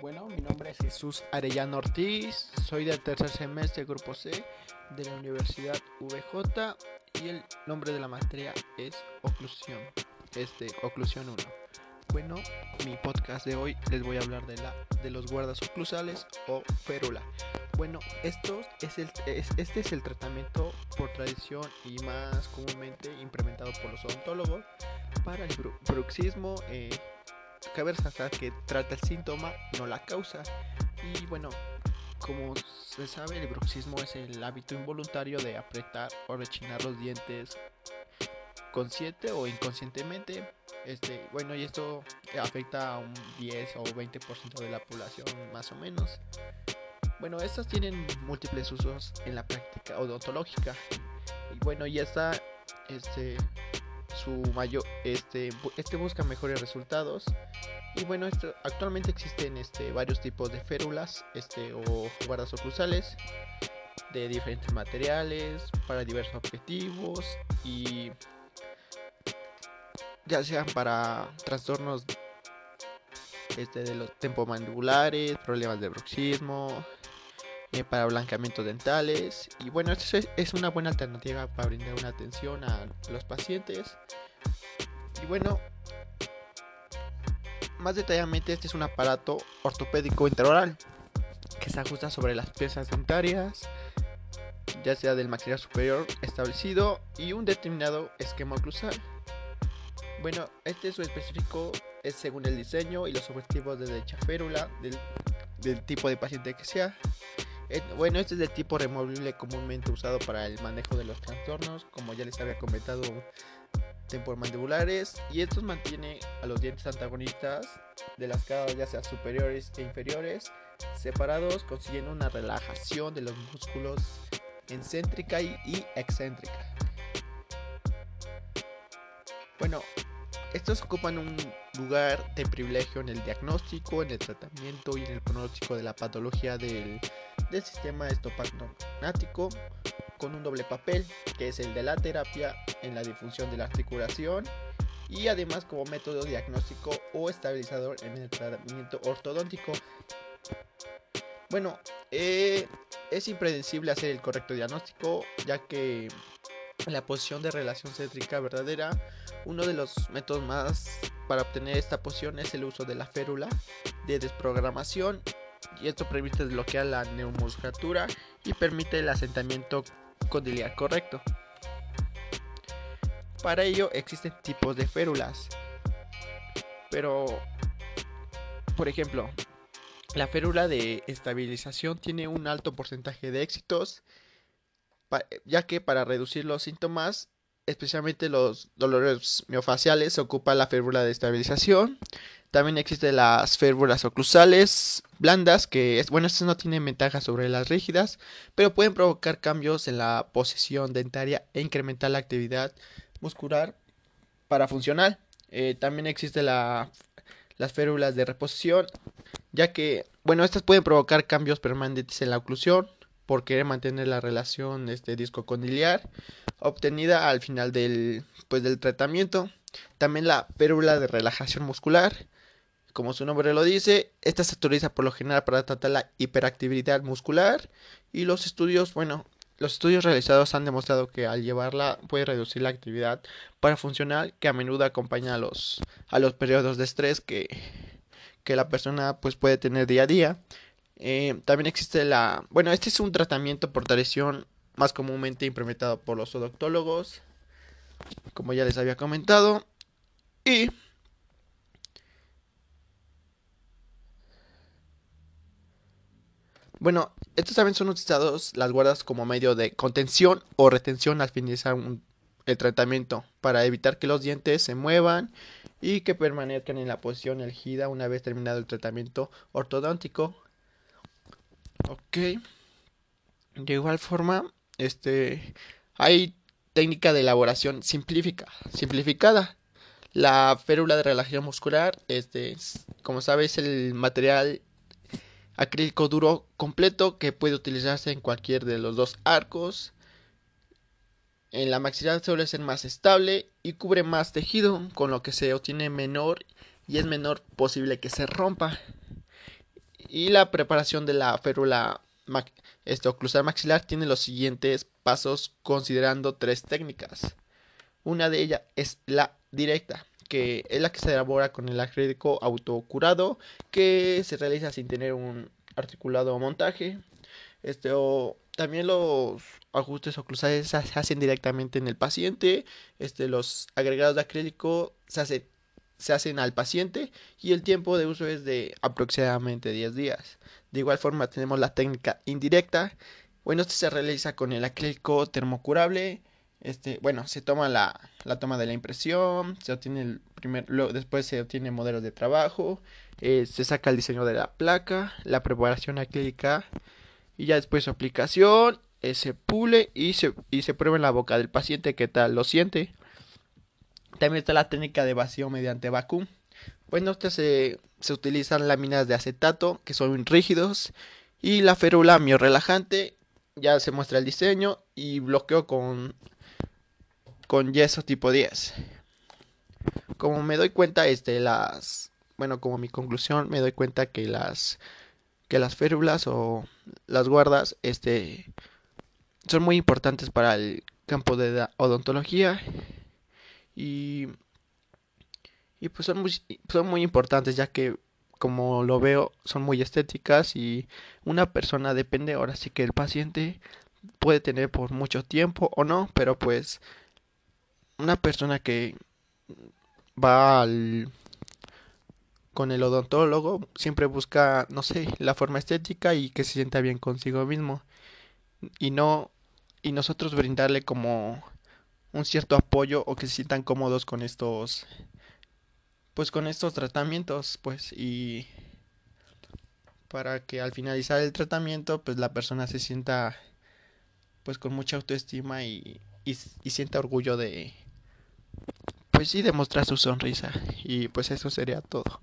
Bueno, mi nombre es Jesús Arellano Ortiz, soy del tercer semestre Grupo C de la Universidad VJ y el nombre de la materia es Oclusión, este, Oclusión 1. Bueno, mi podcast de hoy les voy a hablar de, la, de los guardas oclusales o férula. Bueno, esto es el, este es el tratamiento por tradición y más comúnmente implementado por los odontólogos para el bruxismo. Eh, cabe resaltar que trata el síntoma, no la causa. Y bueno, como se sabe, el bruxismo es el hábito involuntario de apretar o rechinar los dientes consciente o inconscientemente. Este, bueno, y esto afecta a un 10 o 20% de la población más o menos. Bueno, estas tienen múltiples usos en la práctica odontológica. Y bueno, ya está este su mayor este este busca mejores resultados. Y bueno esto, actualmente existen este varios tipos de férulas este o guardas oclusales de diferentes materiales para diversos objetivos y ya sean para trastornos este de los tempomandibulares problemas de bruxismo eh, para blancamiento dentales. Y bueno, esto es, una buena alternativa para brindar una atención a los pacientes. Y bueno, más detalladamente, este es un aparato ortopédico intraoral que se ajusta sobre las piezas dentarias, ya sea del maxilar superior establecido y un determinado esquema oclusal. Bueno, este es su específico es según el diseño y los objetivos de dicha férula, del tipo de paciente que sea. Eh, bueno, este es el tipo removible comúnmente usado para el manejo de los trastornos, como ya les había comentado, temporomandibulares. Y estos mantiene a los dientes antagonistas de las caras, ya sea superiores e inferiores, separados, consiguiendo una relajación de los músculos encéntrica y, y excéntrica. Bueno, estos ocupan un lugar de privilegio en el diagnóstico, en el tratamiento y en el pronóstico de la patología del del sistema estopagnático con un doble papel, que es el de la terapia en la difusión de la articulación y además como método diagnóstico o estabilizador en el tratamiento ortodóntico. Bueno, eh, es impredecible hacer el correcto diagnóstico ya que la posición de relación céntrica verdadera, uno de los métodos más para obtener esta posición es el uso de la férula de desprogramación y esto permite desbloquear la neumomusculatura y permite el asentamiento condiliar correcto. Para ello existen tipos de férulas, pero por ejemplo, la férula de estabilización tiene un alto porcentaje de éxitos, ya que para reducir los síntomas, especialmente los dolores miofaciales, se ocupa la férula de estabilización. También existen las férulas oclusales blandas, que es, bueno, estas no tienen ventaja sobre las rígidas, pero pueden provocar cambios en la posición dentaria e incrementar la actividad muscular para funcionar. Eh, también existen la, las férulas de reposición, ya que, bueno, estas pueden provocar cambios permanentes en la oclusión por querer mantener la relación este, disco condiliar obtenida al final del, pues, del tratamiento. También la férula de relajación muscular, como su nombre lo dice, esta se utiliza por lo general para tratar la hiperactividad muscular y los estudios, bueno, los estudios realizados han demostrado que al llevarla puede reducir la actividad para funcionar que a menudo acompaña a los, a los periodos de estrés que, que la persona pues puede tener día a día. Eh, también existe la, bueno, este es un tratamiento por tradición más comúnmente implementado por los odontólogos, como ya les había comentado, y Bueno, estos también son utilizados las guardas como medio de contención o retención al finalizar el tratamiento para evitar que los dientes se muevan y que permanezcan en la posición elegida una vez terminado el tratamiento ortodóntico. Ok. De igual forma, este hay técnica de elaboración simplificada. La férula de relajación muscular, este, como sabes, el material acrílico duro completo que puede utilizarse en cualquier de los dos arcos. En la maxilar suele ser más estable y cubre más tejido, con lo que se obtiene menor y es menor posible que se rompa. Y la preparación de la férula este, oclusal maxilar tiene los siguientes pasos considerando tres técnicas. Una de ellas es la directa, que es la que se elabora con el acrílico autocurado, que se realiza sin tener un articulado montaje. Este, o también los ajustes oclusales se hacen directamente en el paciente. Este, los agregados de acrílico se hacen se hacen al paciente y el tiempo de uso es de aproximadamente 10 días. De igual forma tenemos la técnica indirecta. Bueno, esto se realiza con el acrílico termocurable. Este, bueno, se toma la, la toma de la impresión, se obtiene el primer, después se obtiene modelos de trabajo, eh, se saca el diseño de la placa, la preparación acrílica y ya después su aplicación, eh, se pule y se, y se prueba en la boca del paciente qué tal lo siente. También está la técnica de vacío mediante vacuum. Bueno, este se, se utilizan láminas de acetato que son rígidos y la férula miorrelajante. Ya se muestra el diseño y bloqueo con, con yeso tipo 10. Como me doy cuenta, este, las, bueno, como mi conclusión, me doy cuenta que las, que las férulas o las guardas, este, son muy importantes para el campo de odontología y, y pues son muy, son muy importantes ya que como lo veo son muy estéticas y una persona depende ahora sí que el paciente puede tener por mucho tiempo o no pero pues una persona que va al con el odontólogo siempre busca no sé la forma estética y que se sienta bien consigo mismo. Y no y nosotros brindarle como un cierto apoyo o que se sientan cómodos con estos pues con estos tratamientos pues y para que al finalizar el tratamiento pues la persona se sienta pues con mucha autoestima y, y, sienta orgullo de pues sí demostrar su sonrisa. Y pues eso sería todo